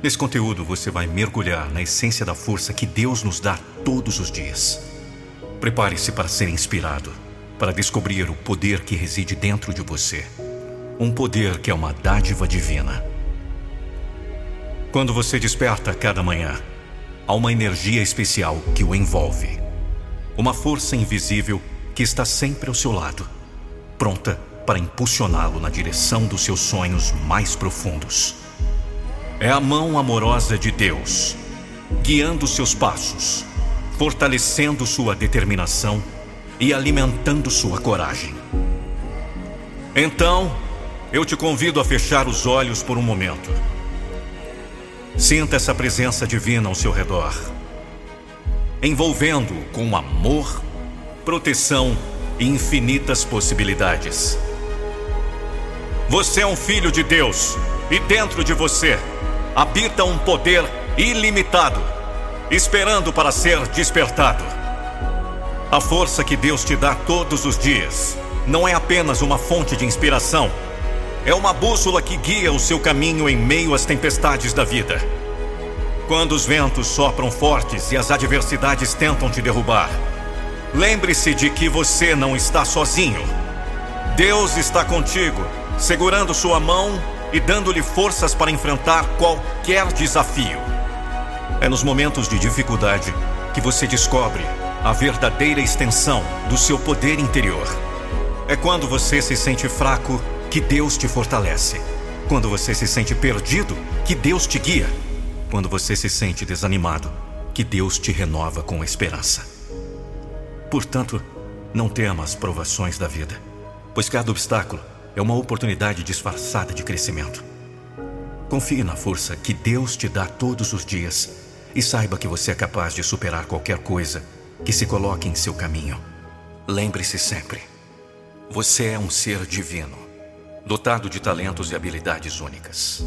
Nesse conteúdo você vai mergulhar na essência da força que Deus nos dá todos os dias. Prepare-se para ser inspirado, para descobrir o poder que reside dentro de você. Um poder que é uma dádiva divina. Quando você desperta cada manhã, há uma energia especial que o envolve. Uma força invisível que está sempre ao seu lado, pronta para impulsioná-lo na direção dos seus sonhos mais profundos. É a mão amorosa de Deus, guiando seus passos, fortalecendo sua determinação e alimentando sua coragem. Então, eu te convido a fechar os olhos por um momento. Sinta essa presença divina ao seu redor, envolvendo com amor, proteção e infinitas possibilidades. Você é um filho de Deus e dentro de você habita um poder ilimitado, esperando para ser despertado. A força que Deus te dá todos os dias não é apenas uma fonte de inspiração, é uma bússola que guia o seu caminho em meio às tempestades da vida. Quando os ventos sopram fortes e as adversidades tentam te derrubar, lembre-se de que você não está sozinho. Deus está contigo, segurando sua mão e dando-lhe forças para enfrentar qualquer desafio. É nos momentos de dificuldade que você descobre a verdadeira extensão do seu poder interior. É quando você se sente fraco que Deus te fortalece. Quando você se sente perdido, que Deus te guia. Quando você se sente desanimado, que Deus te renova com esperança. Portanto, não tema as provações da vida, pois cada obstáculo é uma oportunidade disfarçada de crescimento. Confie na força que Deus te dá todos os dias e saiba que você é capaz de superar qualquer coisa que se coloque em seu caminho. Lembre-se sempre: você é um ser divino, dotado de talentos e habilidades únicas.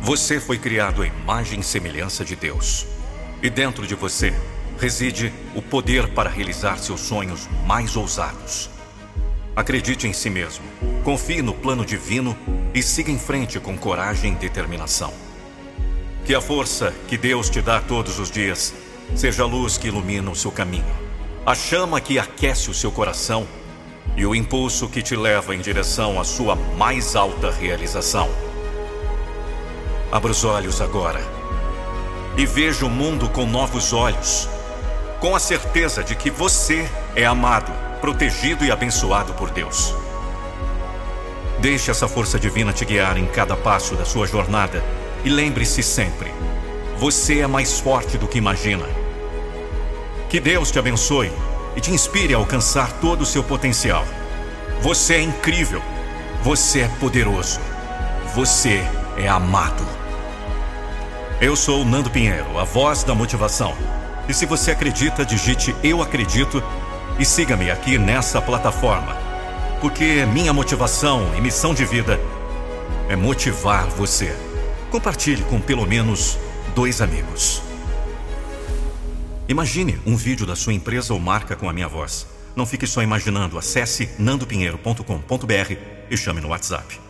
Você foi criado à imagem e semelhança de Deus, e dentro de você reside o poder para realizar seus sonhos mais ousados. Acredite em si mesmo, confie no plano divino e siga em frente com coragem e determinação. Que a força que Deus te dá todos os dias seja a luz que ilumina o seu caminho, a chama que aquece o seu coração e o impulso que te leva em direção à sua mais alta realização. Abra os olhos agora e veja o mundo com novos olhos, com a certeza de que você é amado protegido e abençoado por Deus. Deixe essa força divina te guiar em cada passo da sua jornada e lembre-se sempre: você é mais forte do que imagina. Que Deus te abençoe e te inspire a alcançar todo o seu potencial. Você é incrível. Você é poderoso. Você é amado. Eu sou Nando Pinheiro, a voz da motivação. E se você acredita, digite Eu Acredito e siga-me aqui nessa plataforma, porque minha motivação e missão de vida é motivar você. Compartilhe com pelo menos dois amigos. Imagine um vídeo da sua empresa ou marca com a minha voz. Não fique só imaginando. Acesse nandopinheiro.com.br e chame no WhatsApp.